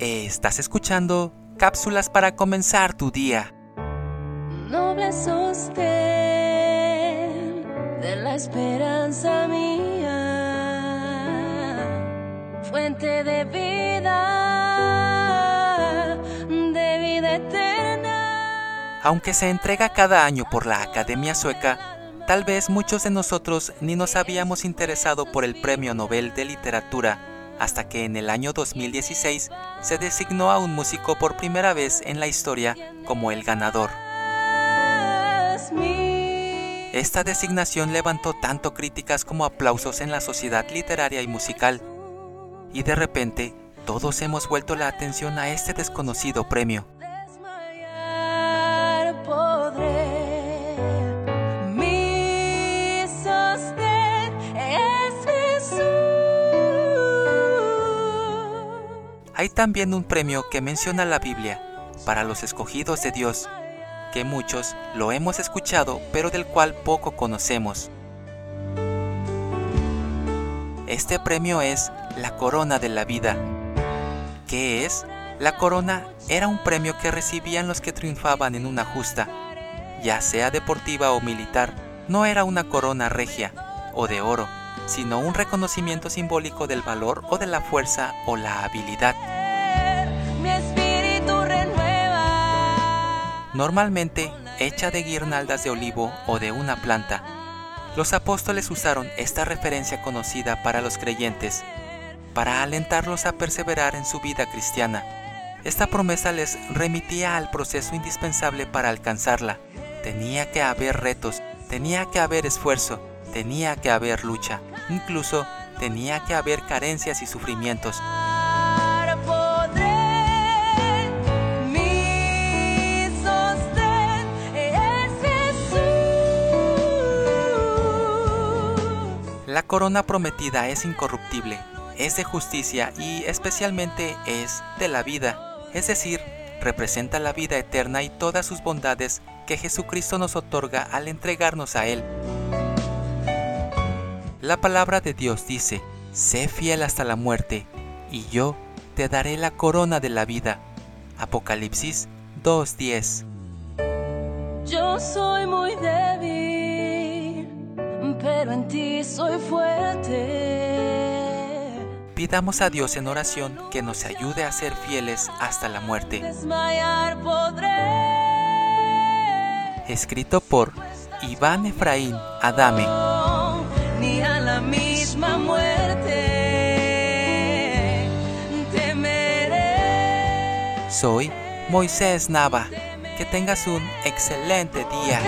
Estás escuchando cápsulas para comenzar tu día. Noble sostén de la esperanza mía, fuente de vida, de vida eterna. Aunque se entrega cada año por la Academia Sueca, tal vez muchos de nosotros ni nos habíamos interesado por el Premio Nobel de Literatura hasta que en el año 2016 se designó a un músico por primera vez en la historia como el ganador. Esta designación levantó tanto críticas como aplausos en la sociedad literaria y musical, y de repente todos hemos vuelto la atención a este desconocido premio. Hay también un premio que menciona la Biblia para los escogidos de Dios, que muchos lo hemos escuchado pero del cual poco conocemos. Este premio es la Corona de la Vida. ¿Qué es? La corona era un premio que recibían los que triunfaban en una justa, ya sea deportiva o militar. No era una corona regia o de oro, sino un reconocimiento simbólico del valor o de la fuerza o la habilidad. Normalmente hecha de guirnaldas de olivo o de una planta. Los apóstoles usaron esta referencia conocida para los creyentes, para alentarlos a perseverar en su vida cristiana. Esta promesa les remitía al proceso indispensable para alcanzarla. Tenía que haber retos, tenía que haber esfuerzo, tenía que haber lucha, incluso tenía que haber carencias y sufrimientos. La corona prometida es incorruptible, es de justicia y especialmente es de la vida, es decir, representa la vida eterna y todas sus bondades que Jesucristo nos otorga al entregarnos a Él. La palabra de Dios dice, sé fiel hasta la muerte, y yo te daré la corona de la vida. Apocalipsis 2.10 Yo soy muy débil, pero en ti soy fuerte. Pidamos a Dios en oración que nos ayude a ser fieles hasta la muerte. Escrito por Iván Efraín Adame. Ni a la misma muerte temeré. Soy Moisés Nava. Que tengas un excelente día.